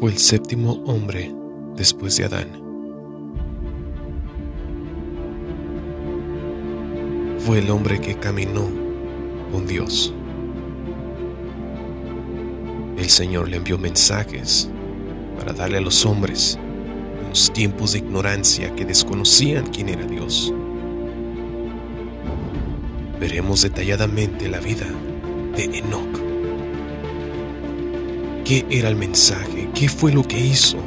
Fue el séptimo hombre después de Adán. Fue el hombre que caminó con Dios. El Señor le envió mensajes para darle a los hombres en los tiempos de ignorancia que desconocían quién era Dios. Veremos detalladamente la vida de Enoch. ¿Qué era el mensaje? ¿Qué fue lo que hizo?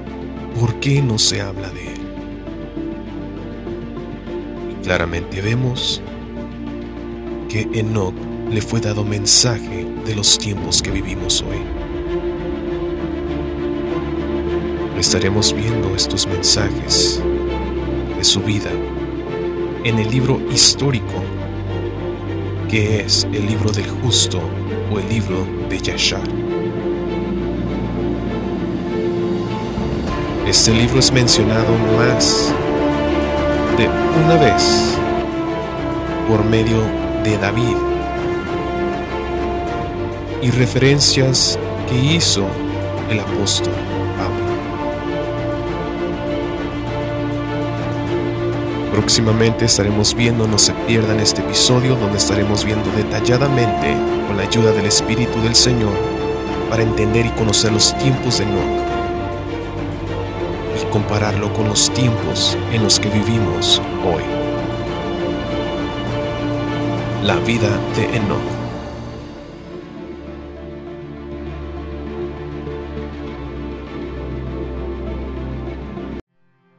¿Por qué no se habla de él? Y claramente vemos que Enoch le fue dado mensaje de los tiempos que vivimos hoy. Estaremos viendo estos mensajes de su vida en el libro histórico que es el libro del justo o el libro de Yashar. Este libro es mencionado más de una vez por medio de David y referencias que hizo el apóstol Pablo. Próximamente estaremos viendo, no se pierdan este episodio donde estaremos viendo detalladamente, con la ayuda del Espíritu del Señor, para entender y conocer los tiempos de y compararlo con los tiempos en los que vivimos hoy. La vida de Enoch.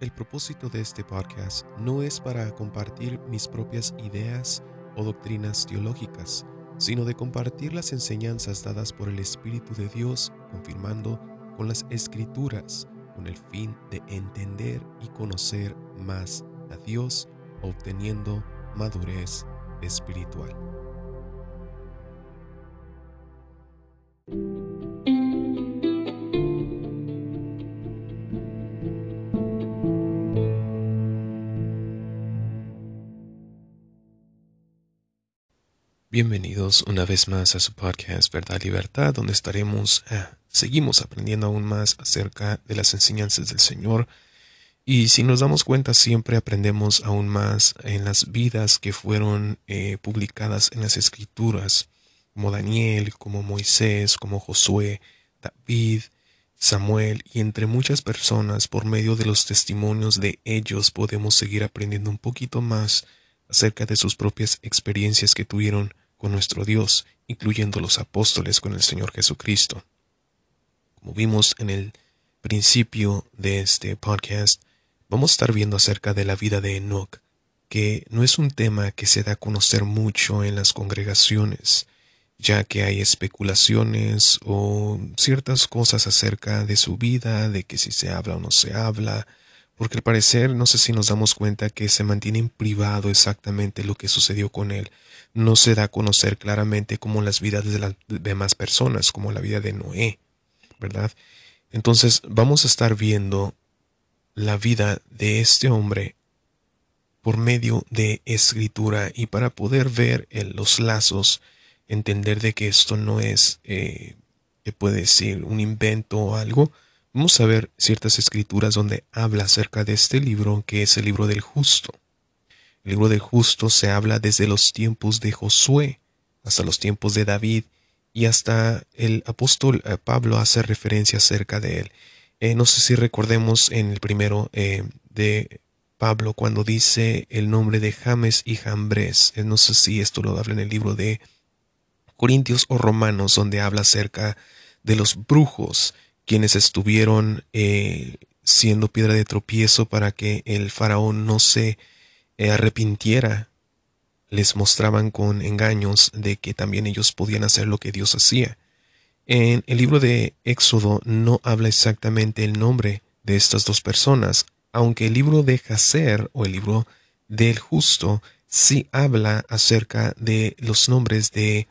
El propósito de este podcast no es para compartir mis propias ideas o doctrinas teológicas, sino de compartir las enseñanzas dadas por el Espíritu de Dios, confirmando con las escrituras, con el fin de entender y conocer más a Dios, obteniendo madurez espiritual. Bienvenidos una vez más a su podcast Verdad Libertad, donde estaremos, eh, seguimos aprendiendo aún más acerca de las enseñanzas del Señor. Y si nos damos cuenta, siempre aprendemos aún más en las vidas que fueron eh, publicadas en las Escrituras, como Daniel, como Moisés, como Josué, David, Samuel y entre muchas personas, por medio de los testimonios de ellos podemos seguir aprendiendo un poquito más acerca de sus propias experiencias que tuvieron con nuestro Dios, incluyendo los apóstoles con el Señor Jesucristo. Como vimos en el principio de este podcast, vamos a estar viendo acerca de la vida de Enoch, que no es un tema que se da a conocer mucho en las congregaciones, ya que hay especulaciones o ciertas cosas acerca de su vida, de que si se habla o no se habla, porque al parecer no sé si nos damos cuenta que se mantiene en privado exactamente lo que sucedió con él. No se da a conocer claramente como las vidas de las demás personas, como la vida de Noé, Entonces vamos a estar viendo la vida de este hombre por medio de escritura y para poder ver los lazos, entender de que esto no es, eh, que puede decir, un invento o algo, Vamos a ver ciertas escrituras donde habla acerca de este libro que es el libro del justo. El libro del justo se habla desde los tiempos de Josué hasta los tiempos de David y hasta el apóstol eh, Pablo hace referencia acerca de él. Eh, no sé si recordemos en el primero eh, de Pablo cuando dice el nombre de James y Jambres. no sé si esto lo habla en el libro de Corintios o Romanos donde habla acerca de los brujos quienes estuvieron siendo piedra de tropiezo para que el faraón no se arrepintiera, les mostraban con engaños de que también ellos podían hacer lo que Dios hacía. En el libro de Éxodo no habla exactamente el nombre de estas dos personas, aunque el libro de Jacer o el libro del justo sí habla acerca de los nombres de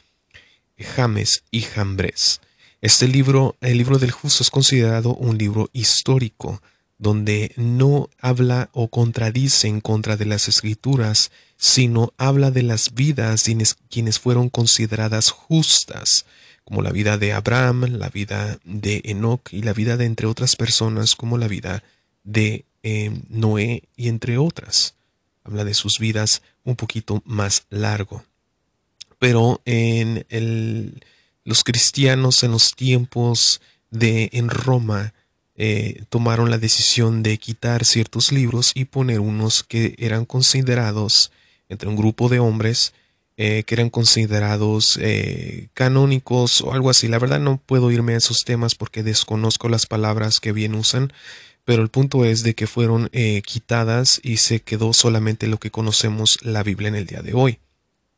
James y Jambres. Este libro, el libro del justo, es considerado un libro histórico, donde no habla o contradice en contra de las escrituras, sino habla de las vidas quienes fueron consideradas justas, como la vida de Abraham, la vida de Enoch y la vida de entre otras personas como la vida de eh, Noé y entre otras. Habla de sus vidas un poquito más largo. Pero en el, los cristianos en los tiempos de en Roma eh, tomaron la decisión de quitar ciertos libros y poner unos que eran considerados entre un grupo de hombres eh, que eran considerados eh, canónicos o algo así. La verdad no puedo irme a esos temas porque desconozco las palabras que bien usan, pero el punto es de que fueron quitadas y se quedó solamente lo que conocemos la Biblia en el día de hoy.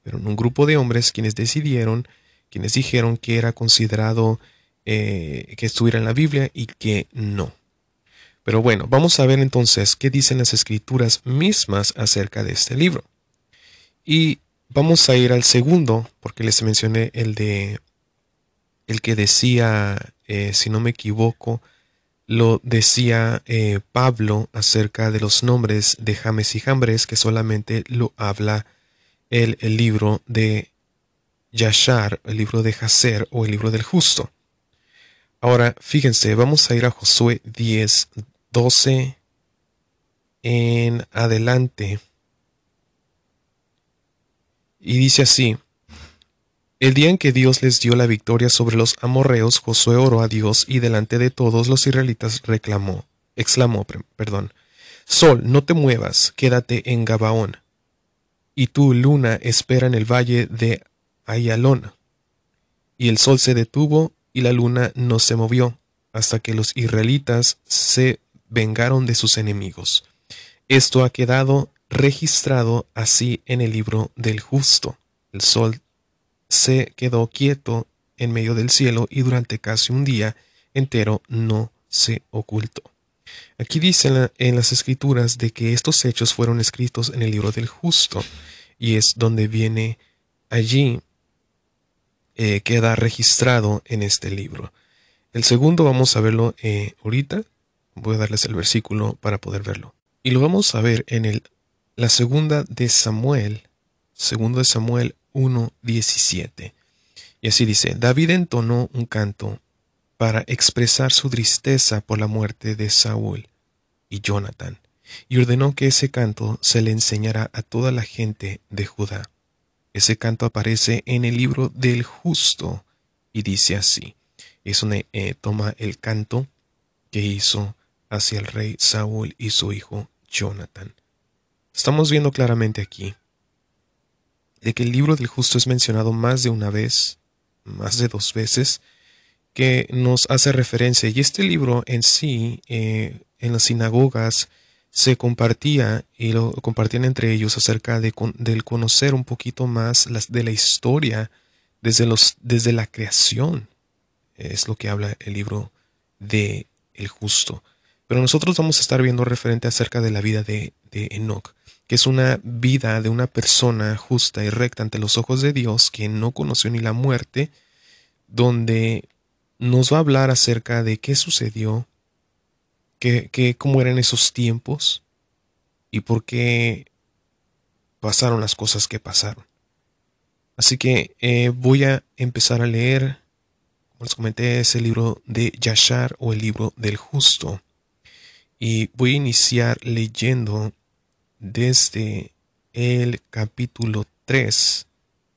Pero en un grupo de hombres quienes decidieron, quienes dijeron que era considerado eh, que estuviera en la Biblia y que no. Pero bueno, vamos a ver entonces qué dicen las escrituras mismas acerca de este libro. Y vamos a ir al segundo, porque les mencioné el de el que decía, eh, si no me equivoco, lo decía eh, Pablo acerca de los nombres de James y Jambres, que solamente lo habla el, el libro de Yashar, el libro de Jaser o el libro del justo. Ahora, fíjense, vamos a ir a Josué 10, 12 en adelante. Y dice así, el día en que Dios les dio la victoria sobre los amorreos, Josué oró a Dios y delante de todos los israelitas reclamó, exclamó, perdón, Sol, no te muevas, quédate en Gabaón. Y tú, luna, espera en el valle de Ayalón. Y el sol se detuvo y la luna no se movió hasta que los israelitas se vengaron de sus enemigos. Esto ha quedado registrado así en el libro del justo. El sol se quedó quieto en medio del cielo y durante casi un día entero no se ocultó. Aquí dice en, las escrituras de que estos hechos fueron escritos en el libro del justo y es donde viene allí eh, queda registrado en este libro. El segundo vamos a verlo eh, ahorita. Voy a darles el versículo para poder verlo. Y lo vamos a ver en el, la segunda de Samuel, segundo de Samuel 1.17. Y así dice, David entonó un canto para expresar su tristeza por la muerte de Saúl y Jonathan, y ordenó que ese canto se le enseñara a toda la gente de Judá. Ese canto aparece en el libro del justo y dice así. Es donde eh, toma el canto que hizo hacia el rey Saúl y su hijo Jonathan. Estamos viendo claramente aquí de que el libro del justo es mencionado más de una vez, más de dos veces, que nos hace referencia. Y este libro en sí, eh, en las sinagogas, se compartía y lo compartían entre ellos acerca de del conocer un poquito más las, de la historia desde, los, desde la creación. Es lo que habla el libro de El Justo. Pero nosotros vamos a estar viendo referente acerca de la vida de, de Enoch, que es una vida de una persona justa y recta ante los ojos de Dios, que no conoció ni la muerte, donde nos va a hablar acerca de qué sucedió que, cómo eran esos tiempos y por qué pasaron las cosas que pasaron. Así que eh, voy a empezar a leer, como les comenté, ese libro de Yashar o el libro del justo. Y voy a iniciar leyendo desde el capítulo 3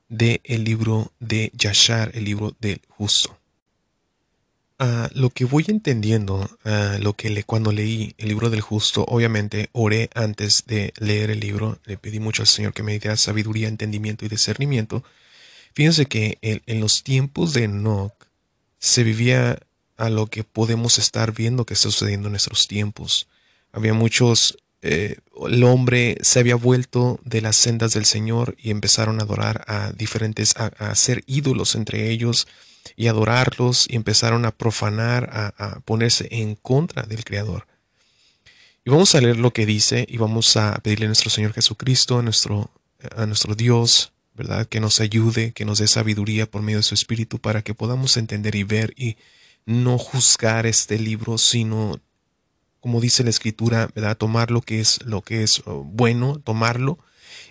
del libro de Yashar, el libro del justo lo que voy entendiendo, lo que le, cuando leí el libro del justo, obviamente oré antes de leer el libro, le pedí mucho al Señor que me diera sabiduría, entendimiento y discernimiento. Fíjense que en, los tiempos de Enoch se vivía a lo que podemos estar viendo que está sucediendo en nuestros tiempos. Había muchos, eh, el hombre se había vuelto de las sendas del Señor y empezaron a adorar a diferentes, a, a hacer ídolos entre ellos, y adorarlos y empezaron a profanar, a, ponerse en contra del Creador. Y vamos a leer lo que dice y vamos a pedirle a nuestro Señor Jesucristo, a nuestro, a nuestro Dios, ¿verdad? Que nos ayude, que nos dé sabiduría por medio de su Espíritu para que podamos entender y ver y no juzgar este libro, sino, como dice la Escritura. Tomar lo que es, lo que es oh, bueno, tomarlo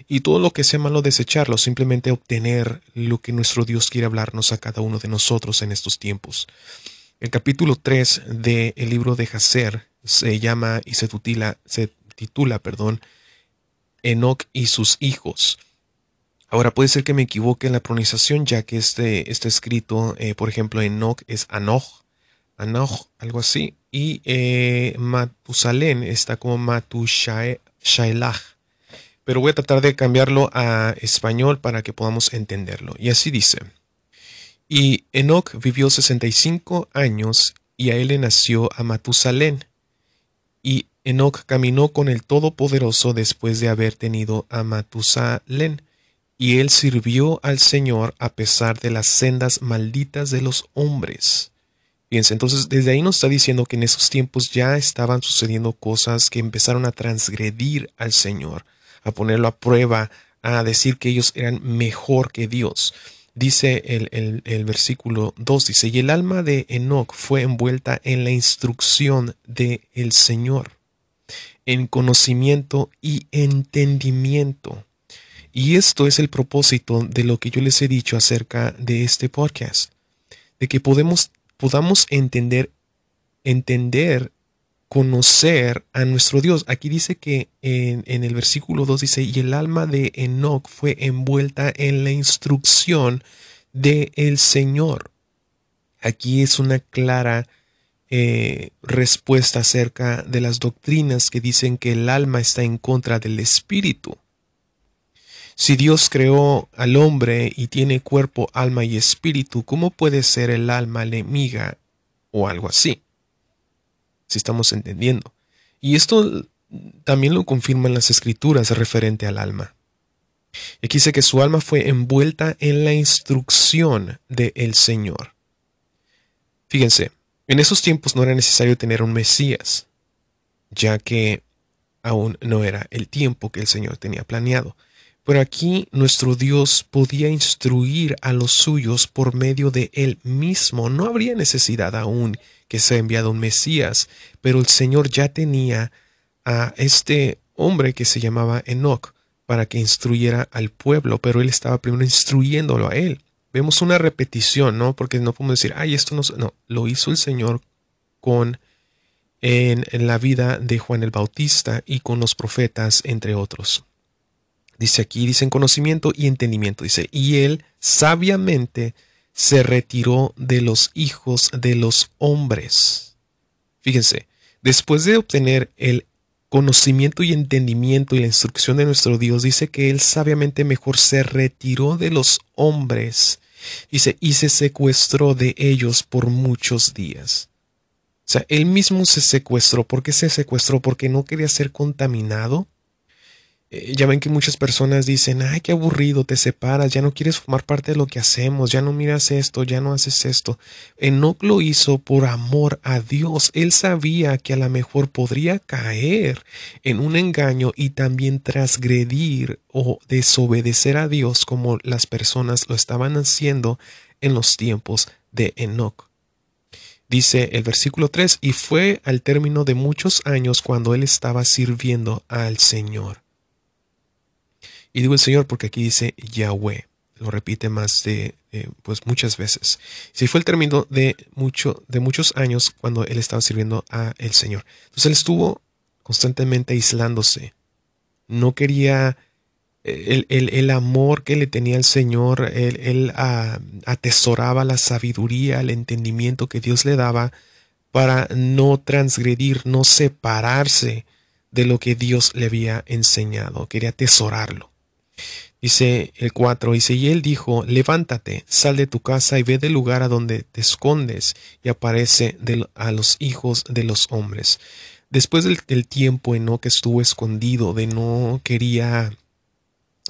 y todo lo que sea malo desecharlo, simplemente obtener lo que nuestro Dios quiere hablarnos a cada uno de nosotros en estos tiempos. El capítulo 3 del libro de Hazer se llama y se titula, se titula perdón, Enoch y sus hijos. Ahora puede ser que me equivoque en la pronunciación, ya que este está escrito, eh, por ejemplo, Enoch es Anoch, Anoch, algo así, y eh, Matusalén está como Matushaelach. Pero voy a tratar de cambiarlo a español para que podamos entenderlo. Y así dice. Y Enoch vivió 65 años y a él le nació a Matusalén. Y Enoch caminó con el Todopoderoso después de haber tenido a Matusalén y él sirvió al Señor a pesar de las sendas malditas de los hombres. Fíjense, entonces desde ahí nos está diciendo que en esos tiempos ya estaban sucediendo cosas que empezaron a transgredir al Señor, a ponerlo a prueba, a decir que ellos eran mejor que Dios. Dice el, el, versículo 2, dice, y el alma de Enoch fue envuelta en la instrucción del el Señor, en conocimiento y entendimiento y esto es el propósito de lo que yo les he dicho acerca de este podcast, de que podemos, podamos entender, entender, conocer a nuestro Dios. Aquí dice que en, el versículo 2 dice, y el alma de Enoch fue envuelta en la instrucción de el Señor. Aquí es una clara eh, respuesta acerca de las doctrinas que dicen que el alma está en contra del espíritu. Si Dios creó al hombre y tiene cuerpo, alma y espíritu, ¿cómo puede ser el alma enemiga o algo así? Si estamos entendiendo. Y esto también lo confirman las escrituras referente al alma. Aquí dice que su alma fue envuelta en la instrucción del Señor. Fíjense, en esos tiempos no era necesario tener un Mesías, ya que aún no era el tiempo que el Señor tenía planeado. Pero aquí nuestro Dios podía instruir a los suyos por medio de él mismo. No habría necesidad aún que sea enviado un Mesías, pero el Señor ya tenía a este hombre que se llamaba Enoch para que instruyera al pueblo, pero él estaba primero instruyéndolo a él. Vemos una repetición, ¿no? Porque no podemos decir, ay, esto no, no, lo hizo el Señor con en, en la vida de Juan el Bautista y con los profetas, entre otros. Dice aquí, dicen conocimiento y entendimiento. Dice, y él sabiamente se retiró de los hijos de los hombres. Fíjense, después de obtener el conocimiento y entendimiento y la instrucción de nuestro Dios, dice que él sabiamente mejor se retiró de los hombres. Dice, y se secuestró de ellos por muchos días. O sea, él mismo se secuestró. ¿Por qué se secuestró? Porque no quería ser contaminado eh, ya ven que muchas personas dicen, ay, qué aburrido, te separas, ya no quieres formar parte de lo que hacemos, ya no miras esto, ya no haces esto. Enoch lo hizo por amor a Dios. Él sabía que a lo mejor podría caer en un engaño y también transgredir o desobedecer a Dios como las personas lo estaban haciendo en los tiempos de Enoch. Dice el versículo 3, y fue al término de muchos años cuando él estaba sirviendo al Señor. Y digo el Señor porque aquí dice Yahweh. Lo repite más de, eh, pues muchas veces. Si fue el término de, mucho, de muchos años cuando él estaba sirviendo a el Señor. Entonces él estuvo constantemente aislándose. No quería eh, el, el, amor que le tenía el Señor, él, él ah, atesoraba la sabiduría, el entendimiento que Dios le daba para no transgredir, no separarse de lo que Dios le había enseñado, quería atesorarlo. Dice el 4, dice, y él dijo, levántate, sal de tu casa y ve del lugar a donde te escondes y aparece a los hijos de los hombres. Después del, tiempo en no que estuvo escondido, de no quería,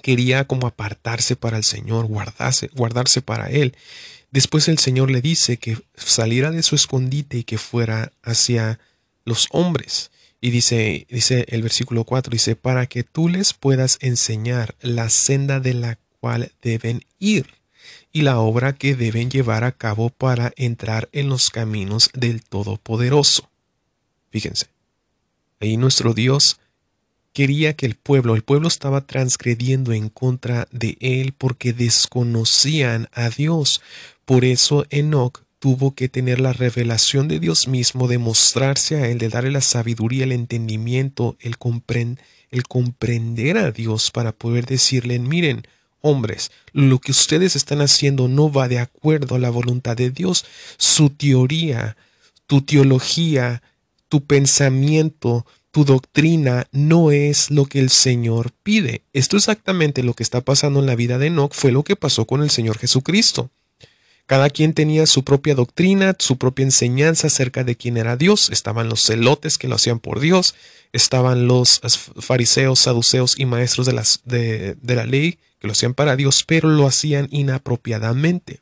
quería como apartarse para el Señor, guardarse, guardarse para él. Después el Señor le dice que saliera de su escondite y que fuera hacia los hombres. Y dice, dice el versículo 4, dice, para que tú les puedas enseñar la senda de la cual deben ir y la obra que deben llevar a cabo para entrar en los caminos del Todopoderoso. Fíjense, ahí nuestro Dios quería que el pueblo, el pueblo estaba transgrediendo en contra de él porque desconocían a Dios. Por eso Enoch tuvo que tener la revelación de Dios mismo, de mostrarse a él, de darle la sabiduría, el entendimiento, el, el comprender a Dios para poder decirle, miren, hombres, lo que ustedes están haciendo no va de acuerdo a la voluntad de Dios. Su teoría, tu teología, tu pensamiento, tu doctrina no es lo que el Señor pide. Esto exactamente lo que está pasando en la vida de Enoch fue lo que pasó con el Señor Jesucristo. Cada quien tenía su propia doctrina, su propia enseñanza acerca de quién era Dios. Estaban los celotes que lo hacían por Dios, estaban los fariseos, saduceos y maestros de, las, de, de la ley que lo hacían para Dios, pero lo hacían inapropiadamente.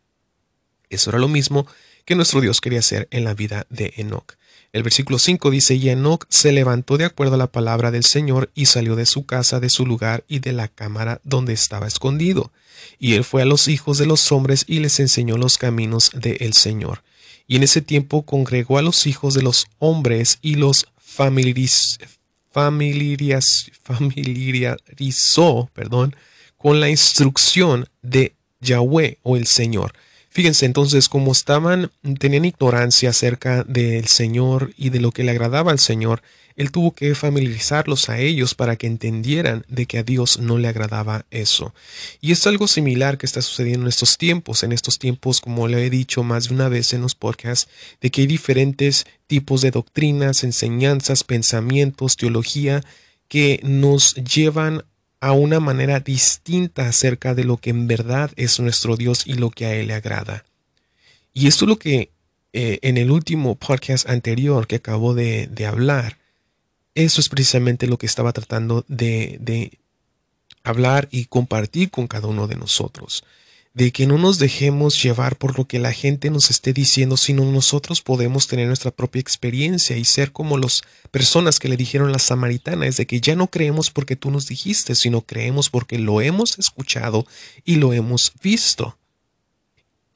Eso era lo mismo que nuestro Dios quería hacer en la vida de Enoch. El versículo 5 dice, y Enoch se levantó de acuerdo a la palabra del Señor y salió de su casa, de su lugar y de la cámara donde estaba escondido. Y él fue a los hijos de los hombres y les enseñó los caminos del Señor. Y en ese tiempo congregó a los hijos de los hombres y los familiarizó perdón, con la instrucción de Yahweh o el Señor Fíjense entonces, como estaban, tenían ignorancia acerca del Señor y de lo que le agradaba al Señor, él tuvo que familiarizarlos a ellos para que entendieran de que a Dios no le agradaba eso. Y es algo similar que está sucediendo en estos tiempos, en estos tiempos, como le he dicho más de una vez en los podcasts, de que hay diferentes tipos de doctrinas, enseñanzas, pensamientos, teología, que nos llevan a una manera distinta acerca de lo que en verdad es nuestro Dios y lo que a Él le agrada. Y esto es lo que eh, en el último podcast anterior que acabo de, hablar, eso es precisamente lo que estaba tratando de hablar y compartir con cada uno de nosotros de que no nos dejemos llevar por lo que la gente nos esté diciendo, sino nosotros podemos tener nuestra propia experiencia y ser como las personas que le dijeron la samaritana, es de que ya no creemos porque tú nos dijiste, sino creemos porque lo hemos escuchado y lo hemos visto.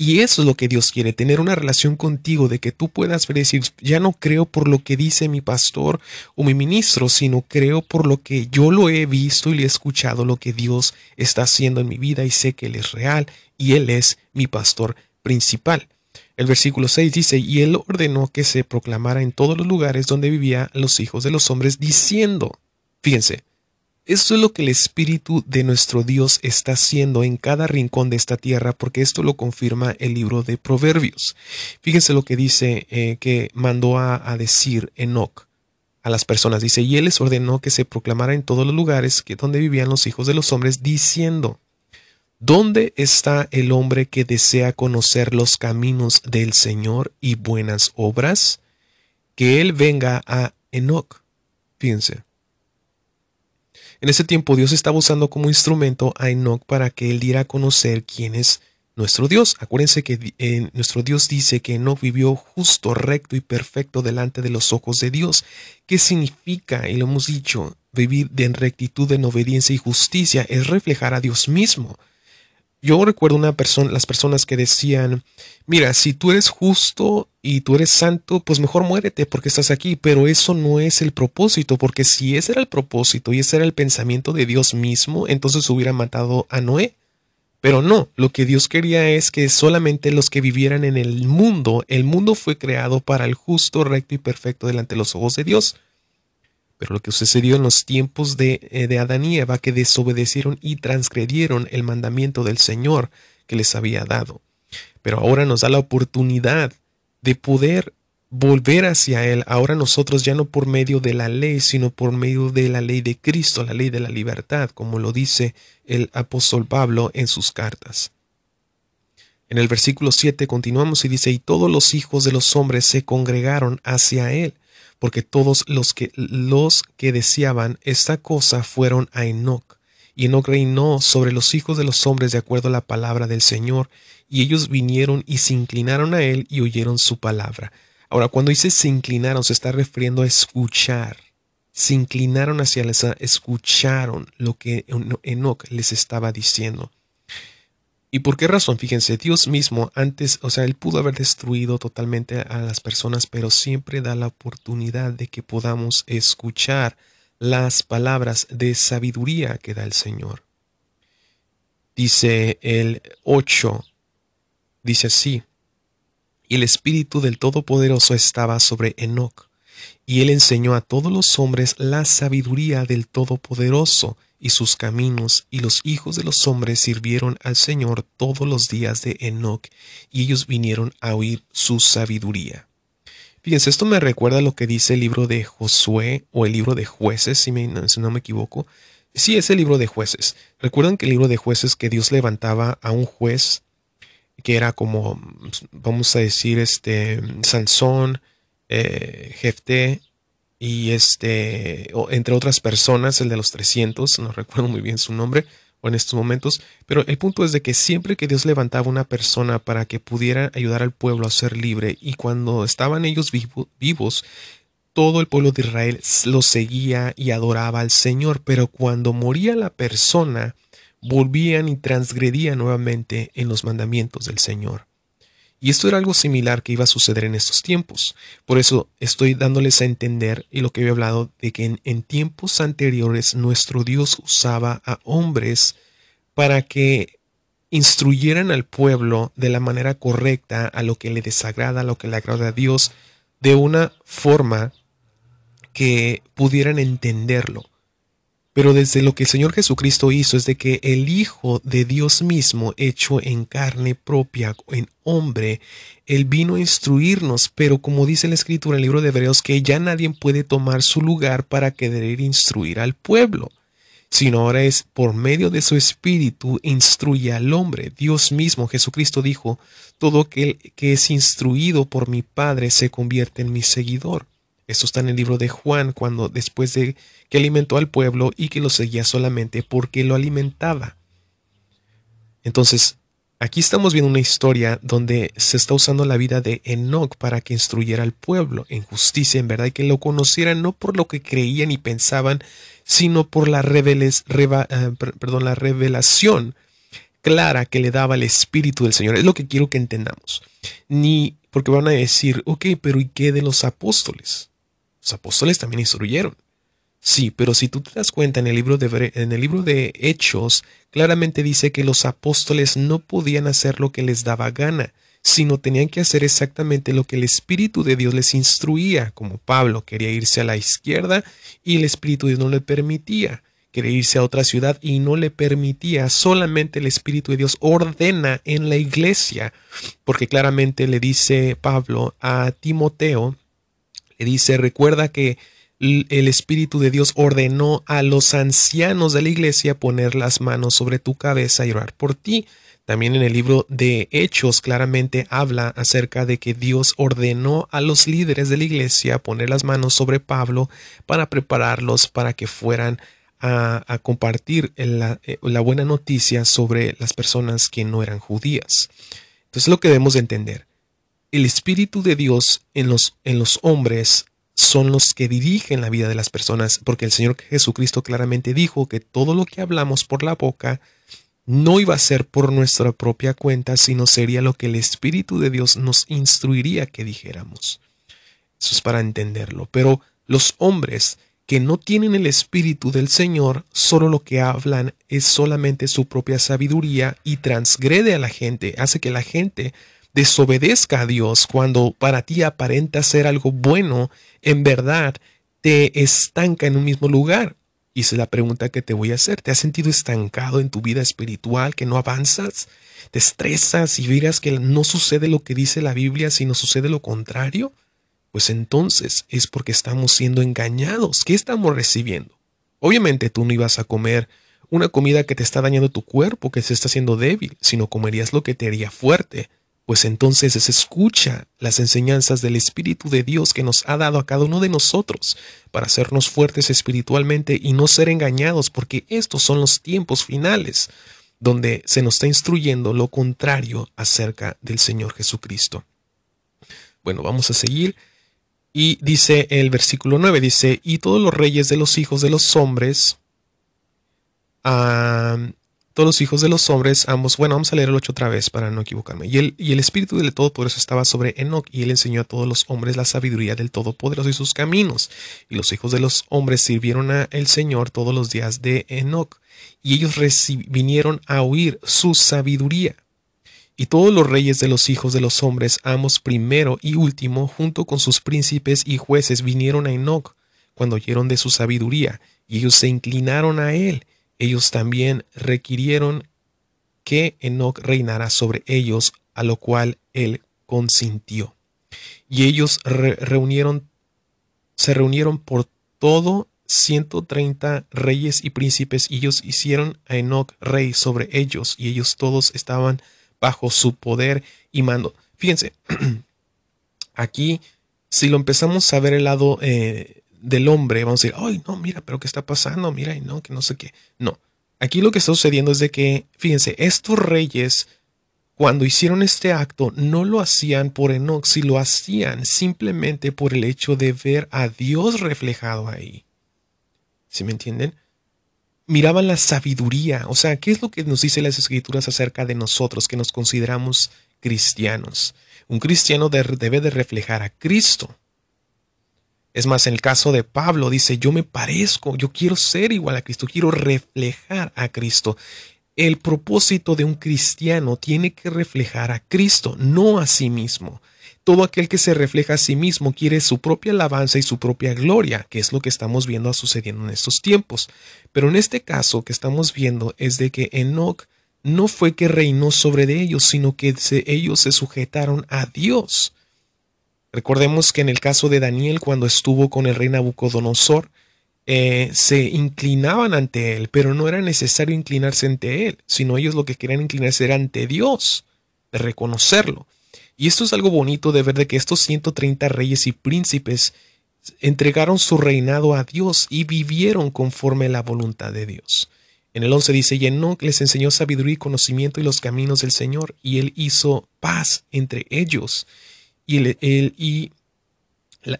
Y eso es lo que Dios quiere, tener una relación contigo de que tú puedas decir, ya no creo por lo que dice mi pastor o mi ministro, sino creo por lo que yo lo he visto y le he escuchado lo que Dios está haciendo en mi vida y sé que Él es real y Él es mi pastor principal. El versículo 6 dice, y Él ordenó que se proclamara en todos los lugares donde vivían los hijos de los hombres, diciendo, fíjense, esto es lo que el Espíritu de nuestro Dios está haciendo en cada rincón de esta tierra, porque esto lo confirma el libro de Proverbios. Fíjense lo que dice eh, que mandó a, a, decir Enoch a las personas. Dice, y él les ordenó que se proclamara en todos los lugares que donde vivían los hijos de los hombres, diciendo, ¿Dónde está el hombre que desea conocer los caminos del Señor y buenas obras? Que él venga a Enoch. Fíjense. En ese tiempo Dios estaba usando como instrumento a Enoch para que él diera a conocer quién es nuestro Dios. Acuérdense que eh, nuestro Dios dice que Enoch vivió justo, recto y perfecto delante de los ojos de Dios. ¿Qué significa? Y lo hemos dicho, vivir en rectitud, en obediencia y justicia es reflejar a Dios mismo. Yo recuerdo una persona, las personas que decían, mira, si tú eres justo y tú eres santo, pues mejor muérete porque estás aquí, pero eso no es el propósito, porque si ese era el propósito y ese era el pensamiento de Dios mismo, entonces hubiera matado a Noé. Pero no, lo que Dios quería es que solamente los que vivieran en el mundo, el mundo fue creado para el justo, recto y perfecto delante de los ojos de Dios. Pero lo que sucedió en los tiempos de, eh, de Adán y Eva, que desobedecieron y transgredieron el mandamiento del Señor que les había dado. Pero ahora nos da la oportunidad de poder volver hacia Él, ahora nosotros ya no por medio de la ley, sino por medio de la ley de Cristo, la ley de la libertad, como lo dice el apóstol Pablo en sus cartas. En el versículo 7 continuamos y dice, y todos los hijos de los hombres se congregaron hacia Él porque todos los que, los que deseaban esta cosa fueron a Enoch. Y Enoch reinó sobre los hijos de los hombres de acuerdo a la palabra del Señor, y ellos vinieron y se inclinaron a él y oyeron su palabra. Ahora, cuando dice se inclinaron, se está refiriendo a escuchar. Se inclinaron hacia él, escucharon lo que Enoch les estaba diciendo. ¿Y por qué razón? Fíjense, Dios mismo antes, o sea, Él pudo haber destruido totalmente a las personas, pero siempre da la oportunidad de que podamos escuchar las palabras de sabiduría que da el Señor. Dice el 8, dice así, y el Espíritu del Todopoderoso estaba sobre Enoch, y él enseñó a todos los hombres la sabiduría del Todopoderoso y sus caminos, y los hijos de los hombres sirvieron al Señor todos los días de Enoch, y ellos vinieron a oír su sabiduría. Fíjense, esto me recuerda a lo que dice el libro de Josué o el libro de jueces, si, no me equivoco. Sí, es el libro de jueces. Recuerdan que el libro de jueces que Dios levantaba a un juez que era como, vamos a decir, este, Sansón, eh, Jefté y este, entre otras personas, el de los 300, no recuerdo muy bien su nombre, o en estos momentos, pero el punto es de que siempre que Dios levantaba una persona para que pudiera ayudar al pueblo a ser libre, y cuando estaban ellos vivos, todo el pueblo de Israel lo seguía y adoraba al Señor, pero cuando moría la persona, volvían y transgredían nuevamente en los mandamientos del Señor. Y esto era algo similar que iba a suceder en estos tiempos. Por eso estoy dándoles a entender y lo que he hablado de que en, tiempos anteriores nuestro Dios usaba a hombres para que instruyeran al pueblo de la manera correcta a lo que le desagrada, a lo que le agrada a Dios, de una forma que pudieran entenderlo. Pero desde lo que el Señor Jesucristo hizo es de que el Hijo de Dios mismo, hecho en carne propia, en hombre, Él vino a instruirnos, pero como dice la Escritura en el libro de Hebreos, que ya nadie puede tomar su lugar para querer instruir al pueblo, sino ahora es por medio de su Espíritu instruye al hombre. Dios mismo, Jesucristo dijo, todo aquel que es instruido por mi Padre se convierte en mi seguidor. Esto está en el libro de Juan, cuando después de que alimentó al pueblo y que lo seguía solamente porque lo alimentaba. Entonces, aquí estamos viendo una historia donde se está usando la vida de Enoch para que instruyera al pueblo en justicia, en verdad, y que lo conocieran no por lo que creían y pensaban, sino por la, eh, la revelación clara que le daba el Espíritu del Señor. Es lo que quiero que entendamos. Ni porque van a decir, ok, pero ¿y qué de los apóstoles? Los apóstoles también instruyeron. Sí, pero si tú te das cuenta en el libro de, en el libro de Hechos, claramente dice que los apóstoles no podían hacer lo que les daba gana, sino tenían que hacer exactamente lo que el Espíritu de Dios les instruía, como Pablo quería irse a la izquierda y el Espíritu de Dios no le permitía. Quería irse a otra ciudad y no le permitía. Solamente el Espíritu de Dios ordena en la iglesia, porque claramente le dice Pablo a Timoteo, dice, recuerda que el Espíritu de Dios ordenó a los ancianos de la iglesia poner las manos sobre tu cabeza y orar por ti. También en el libro de Hechos claramente habla acerca de que Dios ordenó a los líderes de la iglesia poner las manos sobre Pablo para prepararlos para que fueran a, compartir la, eh, la, buena noticia sobre las personas que no eran judías. Entonces lo que debemos de entender, el Espíritu de Dios en los, en los hombres son los que dirigen la vida de las personas, porque el Señor Jesucristo claramente dijo que todo lo que hablamos por la boca no iba a ser por nuestra propia cuenta, sino sería lo que el Espíritu de Dios nos instruiría que dijéramos. Eso es para entenderlo. Pero los hombres que no tienen el Espíritu del Señor, solo lo que hablan es solamente su propia sabiduría y transgrede a la gente, hace que la gente desobedezca a Dios cuando para ti aparenta ser algo bueno, en verdad te estanca en un mismo lugar. Y es la pregunta que te voy a hacer. ¿Te has sentido estancado en tu vida espiritual, que no avanzas? ¿Te estresas y miras que no sucede lo que dice la Biblia, sino sucede lo contrario? Pues entonces es porque estamos siendo engañados. ¿Qué estamos recibiendo? Obviamente tú no ibas a comer una comida que te está dañando tu cuerpo, que se está haciendo débil, sino comerías lo que te haría fuerte, pues entonces se escucha las enseñanzas del Espíritu de Dios que nos ha dado a cada uno de nosotros para hacernos fuertes espiritualmente y no ser engañados, porque estos son los tiempos finales donde se nos está instruyendo lo contrario acerca del Señor Jesucristo. Bueno, vamos a seguir. Y dice el versículo 9, dice, y todos los reyes de los hijos de los hombres, todos los hijos de los hombres, ambos, bueno, vamos a leer el 8 otra vez para no equivocarme. Y el, y el Espíritu del Todopoderoso estaba sobre Enoch, y él enseñó a todos los hombres la sabiduría del Todopoderoso y sus caminos. Y los hijos de los hombres sirvieron a el Señor todos los días de Enoch, y ellos vinieron a oír su sabiduría. Y todos los reyes de los hijos de los hombres, ambos primero y último, junto con sus príncipes y jueces, vinieron a Enoch, cuando oyeron de su sabiduría, y ellos se inclinaron a él ellos también requirieron que Enoch reinara sobre ellos, a lo cual él consintió. Y ellos reunieron, se reunieron por todo 130 reyes y príncipes, y ellos hicieron a Enoch rey sobre ellos, y ellos todos estaban bajo su poder y mando. Fíjense, aquí, si lo empezamos a ver el lado eh, del hombre, vamos a decir, ay, no, mira, pero ¿qué está pasando? Mira, y no, que no sé qué. No, aquí lo que está sucediendo es de que, fíjense, estos reyes, cuando hicieron este acto, no lo hacían por Enoch, si lo hacían simplemente por el hecho de ver a Dios reflejado ahí. ¿Sí me entienden? Miraban la sabiduría, o sea, ¿qué es lo que nos dice las escrituras acerca de nosotros que nos consideramos cristianos? Un cristiano debe de reflejar a Cristo. Es más, en el caso de Pablo dice, yo me parezco, yo quiero ser igual a Cristo, quiero reflejar a Cristo. El propósito de un cristiano tiene que reflejar a Cristo, no a sí mismo. Todo aquel que se refleja a sí mismo quiere su propia alabanza y su propia gloria, que es lo que estamos viendo sucediendo en estos tiempos. Pero en este caso que estamos viendo es de que Enoch no fue que reinó sobre ellos, sino que ellos se sujetaron a Dios. Recordemos que en el caso de Daniel, cuando estuvo con el rey Nabucodonosor, eh, se inclinaban ante él, pero no era necesario inclinarse ante él, sino ellos lo que querían inclinarse era ante Dios, de reconocerlo. Y esto es algo bonito de ver de que estos 130 reyes y príncipes entregaron su reinado a Dios y vivieron conforme la voluntad de Dios. En el 11 dice, y les enseñó sabiduría y conocimiento y los caminos del Señor, y él hizo paz entre ellos y,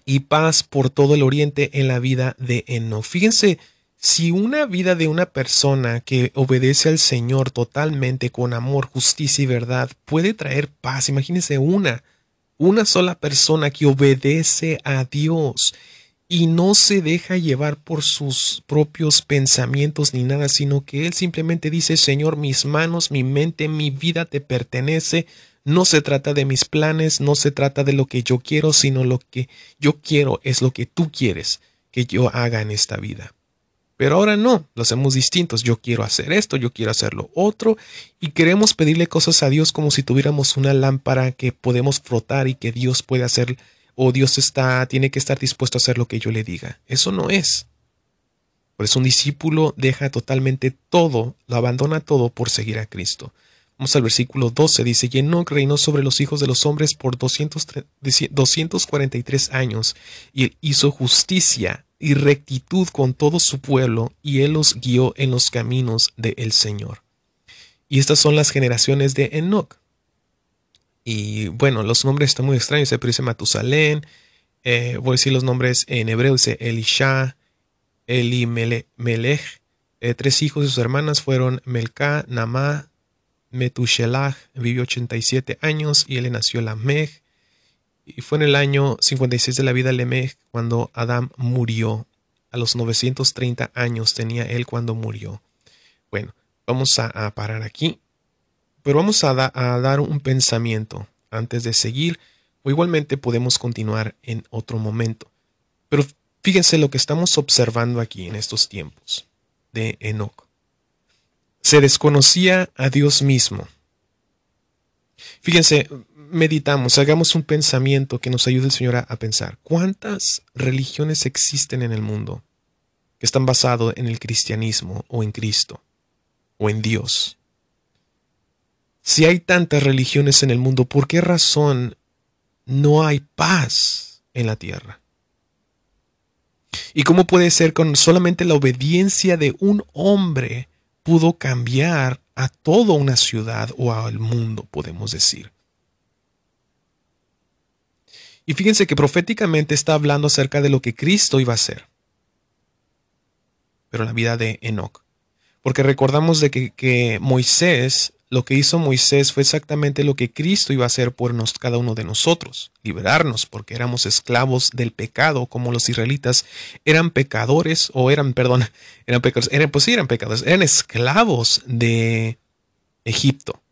y, paz por todo el oriente en la vida de Enoch. Fíjense, si una vida de una persona que obedece al Señor totalmente con amor, justicia y verdad puede traer paz, imagínense una, una sola persona que obedece a Dios y no se deja llevar por sus propios pensamientos ni nada, sino que él simplemente dice, Señor, mis manos, mi mente, mi vida te pertenece, no se trata de mis planes, no se trata de lo que yo quiero, sino lo que yo quiero es lo que tú quieres que yo haga en esta vida. Pero ahora no, lo hacemos distintos. Yo quiero hacer esto, yo quiero hacer lo otro, y queremos pedirle cosas a Dios como si tuviéramos una lámpara que podemos frotar y que Dios puede hacer, o Dios está, tiene que estar dispuesto a hacer lo que yo le diga. Eso no es. Por eso un discípulo deja totalmente todo, lo abandona todo por seguir a Cristo. Vamos al versículo 12, dice, y Enoch reinó sobre los hijos de los hombres por 243 años, y hizo justicia y rectitud con todo su pueblo, y él los guió en los caminos del Señor. Y estas son las generaciones de Enoch. Y bueno, los nombres están muy extraños, se dice Matusalén, eh, voy a decir los nombres en hebreo, dice Elisha, Elimelech, eh, tres hijos de sus hermanas fueron Melca, Namá, Metushelach vivió 87 años y él le nació Lamech. Y fue en el año 56 de la vida de Lamech cuando Adán murió. A los 930 años tenía él cuando murió. Bueno, vamos a, parar aquí. Pero vamos a, a dar un pensamiento antes de seguir. O igualmente podemos continuar en otro momento. Pero fíjense lo que estamos observando aquí en estos tiempos de Enoch se desconocía a Dios mismo. Fíjense, meditamos, hagamos un pensamiento que nos ayude el Señor a, pensar. ¿Cuántas religiones existen en el mundo que están basadas en el cristianismo o en Cristo o en Dios? Si hay tantas religiones en el mundo, ¿por qué razón no hay paz en la tierra? ¿Y cómo puede ser con solamente la obediencia de un hombre pudo cambiar a toda una ciudad o al mundo, podemos decir. Y fíjense que proféticamente está hablando acerca de lo que Cristo iba a hacer. Pero la vida de Enoch. Porque recordamos de que, que Moisés lo que hizo Moisés fue exactamente lo que Cristo iba a hacer por cada uno de nosotros, liberarnos, porque éramos esclavos del pecado, como los israelitas eran pecadores, o eran, perdón, eran pecadores, eran, pues sí, eran pecadores, eran esclavos de Egipto.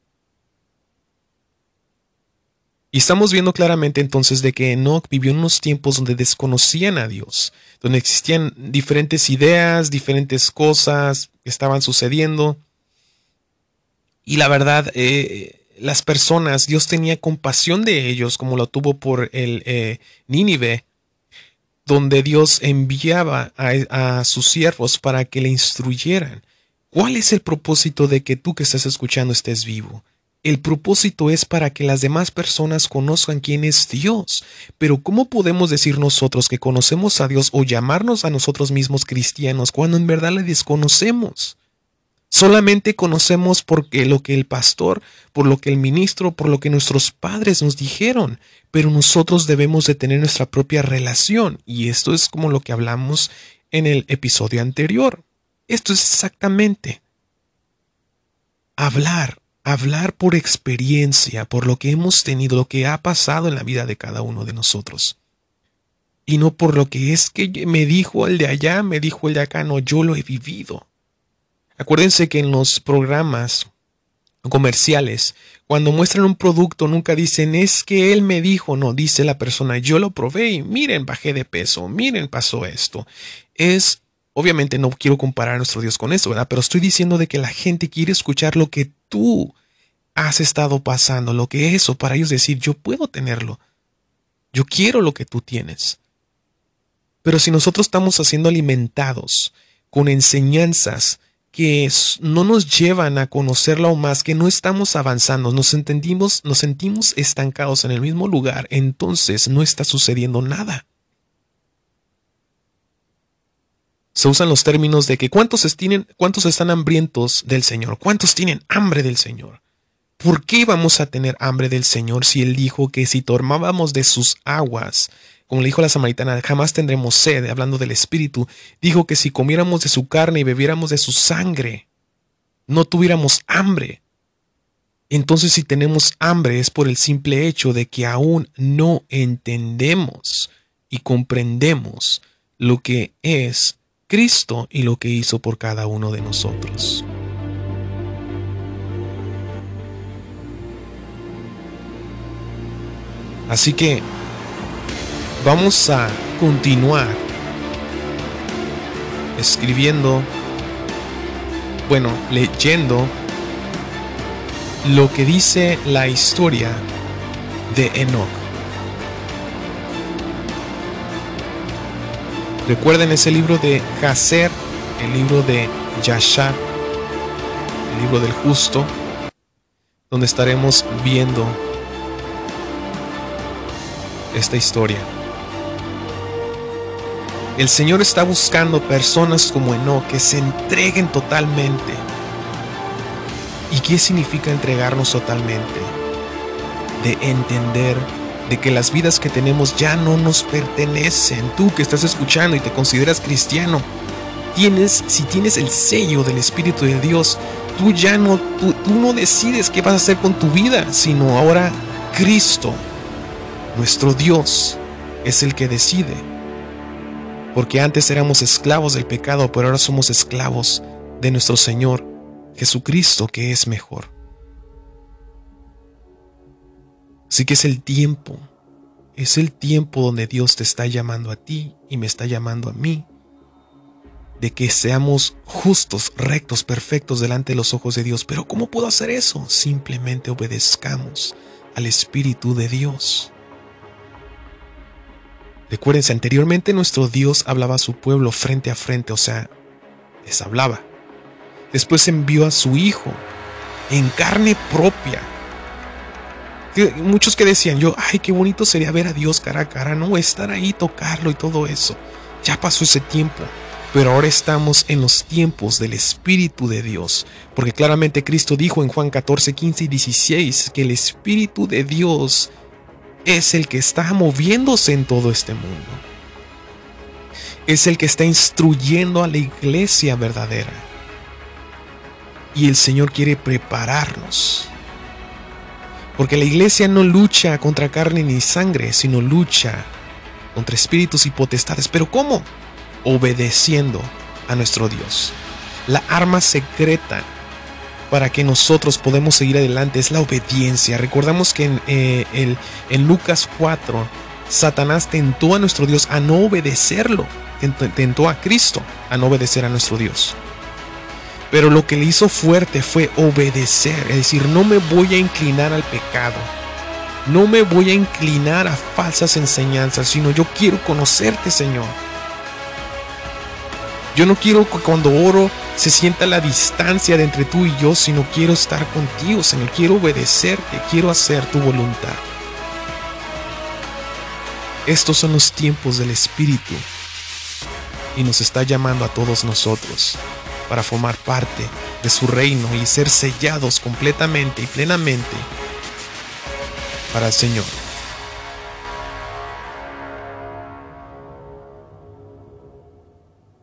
Y estamos viendo claramente entonces de que Enoch vivió en unos tiempos donde desconocían a Dios, donde existían diferentes ideas, diferentes cosas que estaban sucediendo y la verdad, eh, las personas, Dios tenía compasión de ellos, como lo tuvo por el eh, Nínive, donde Dios enviaba a, a sus siervos para que le instruyeran. ¿Cuál es el propósito de que tú que estás escuchando estés vivo? El propósito es para que las demás personas conozcan quién es Dios. Pero ¿cómo podemos decir nosotros que conocemos a Dios o llamarnos a nosotros mismos cristianos cuando en verdad le desconocemos? Solamente conocemos porque lo que el pastor, por lo que el ministro, por lo que nuestros padres nos dijeron, pero nosotros debemos de tener nuestra propia relación y esto es como lo que hablamos en el episodio anterior. Esto es exactamente hablar, hablar por experiencia, por lo que hemos tenido, lo que ha pasado en la vida de cada uno de nosotros. Y no por lo que es que me dijo el de allá, me dijo el de acá, no, yo lo he vivido. Acuérdense que en los programas comerciales, cuando muestran un producto, nunca dicen es que él me dijo, no, dice la persona, yo lo probé y miren, bajé de peso, miren, pasó esto. Es, obviamente no quiero comparar a nuestro Dios con eso, ¿verdad? Pero estoy diciendo de que la gente quiere escuchar lo que tú has estado pasando, lo que eso, para ellos decir, yo puedo tenerlo, yo quiero lo que tú tienes. Pero si nosotros estamos siendo alimentados con enseñanzas, que no nos llevan a conocerla aún más, que no estamos avanzando, nos entendimos, nos sentimos estancados en el mismo lugar, entonces no está sucediendo nada. Se usan los términos de que cuántos, cuántos están hambrientos del Señor, cuántos tienen hambre del Señor. ¿Por qué vamos a tener hambre del Señor si Él dijo que si tomábamos de sus aguas como le dijo la samaritana, jamás tendremos sed, hablando del Espíritu, dijo que si comiéramos de su carne y bebiéramos de su sangre, no tuviéramos hambre. Entonces si tenemos hambre es por el simple hecho de que aún no entendemos y comprendemos lo que es Cristo y lo que hizo por cada uno de nosotros. Así que vamos a continuar escribiendo, bueno, leyendo lo que dice la historia de Enoch. Recuerden ese libro de Hazer, el libro de Yashar, el libro del justo, donde estaremos viendo esta historia. El Señor está buscando personas como Enoch que se entreguen totalmente. ¿Y qué significa entregarnos totalmente? De entender de que las vidas que tenemos ya no nos pertenecen. Tú que estás escuchando y te consideras cristiano, tienes, si tienes el sello del Espíritu de Dios, tú ya no, tú, tú no decides qué vas a hacer con tu vida, sino ahora Cristo, nuestro Dios, es el que decide porque antes éramos esclavos del pecado, pero ahora somos esclavos de nuestro Señor Jesucristo, que es mejor. Así que es el tiempo, es el tiempo donde Dios te está llamando a ti y me está llamando a mí, de que seamos justos, rectos, perfectos delante de los ojos de Dios. Pero ¿cómo puedo hacer eso? Simplemente obedezcamos al Espíritu de Dios. Recuérdense, anteriormente nuestro Dios hablaba a su pueblo frente a frente, o sea, les hablaba. Después envió a su Hijo en carne propia. Muchos que decían yo, ay, qué bonito sería ver a Dios cara a cara, no estar ahí, tocarlo y todo eso. Ya pasó ese tiempo, pero ahora estamos en los tiempos del Espíritu de Dios, porque claramente Cristo dijo en Juan 14, 15 y 16 que el Espíritu de Dios es el que está moviéndose en todo este mundo. Es el que está instruyendo a la iglesia verdadera. Y el Señor quiere prepararnos. Porque la iglesia no lucha contra carne ni sangre, sino lucha contra espíritus y potestades. ¿Pero cómo? Obedeciendo a nuestro Dios. La arma secreta para que nosotros podamos seguir adelante es la obediencia. Recordamos que en, eh, Lucas 4, Satanás tentó a nuestro Dios a no obedecerlo. Tentó a Cristo a no obedecer a nuestro Dios. Pero lo que le hizo fuerte fue obedecer, es decir, no me voy a inclinar al pecado, no me voy a inclinar a falsas enseñanzas, sino yo quiero conocerte, Señor. Yo no quiero que cuando oro se sienta la distancia de entre tú y yo, sino quiero estar contigo, Señor. Quiero obedecerte, quiero hacer tu voluntad. Estos son los tiempos del Espíritu y nos está llamando a todos nosotros para formar parte de su reino y ser sellados completamente y plenamente para el Señor.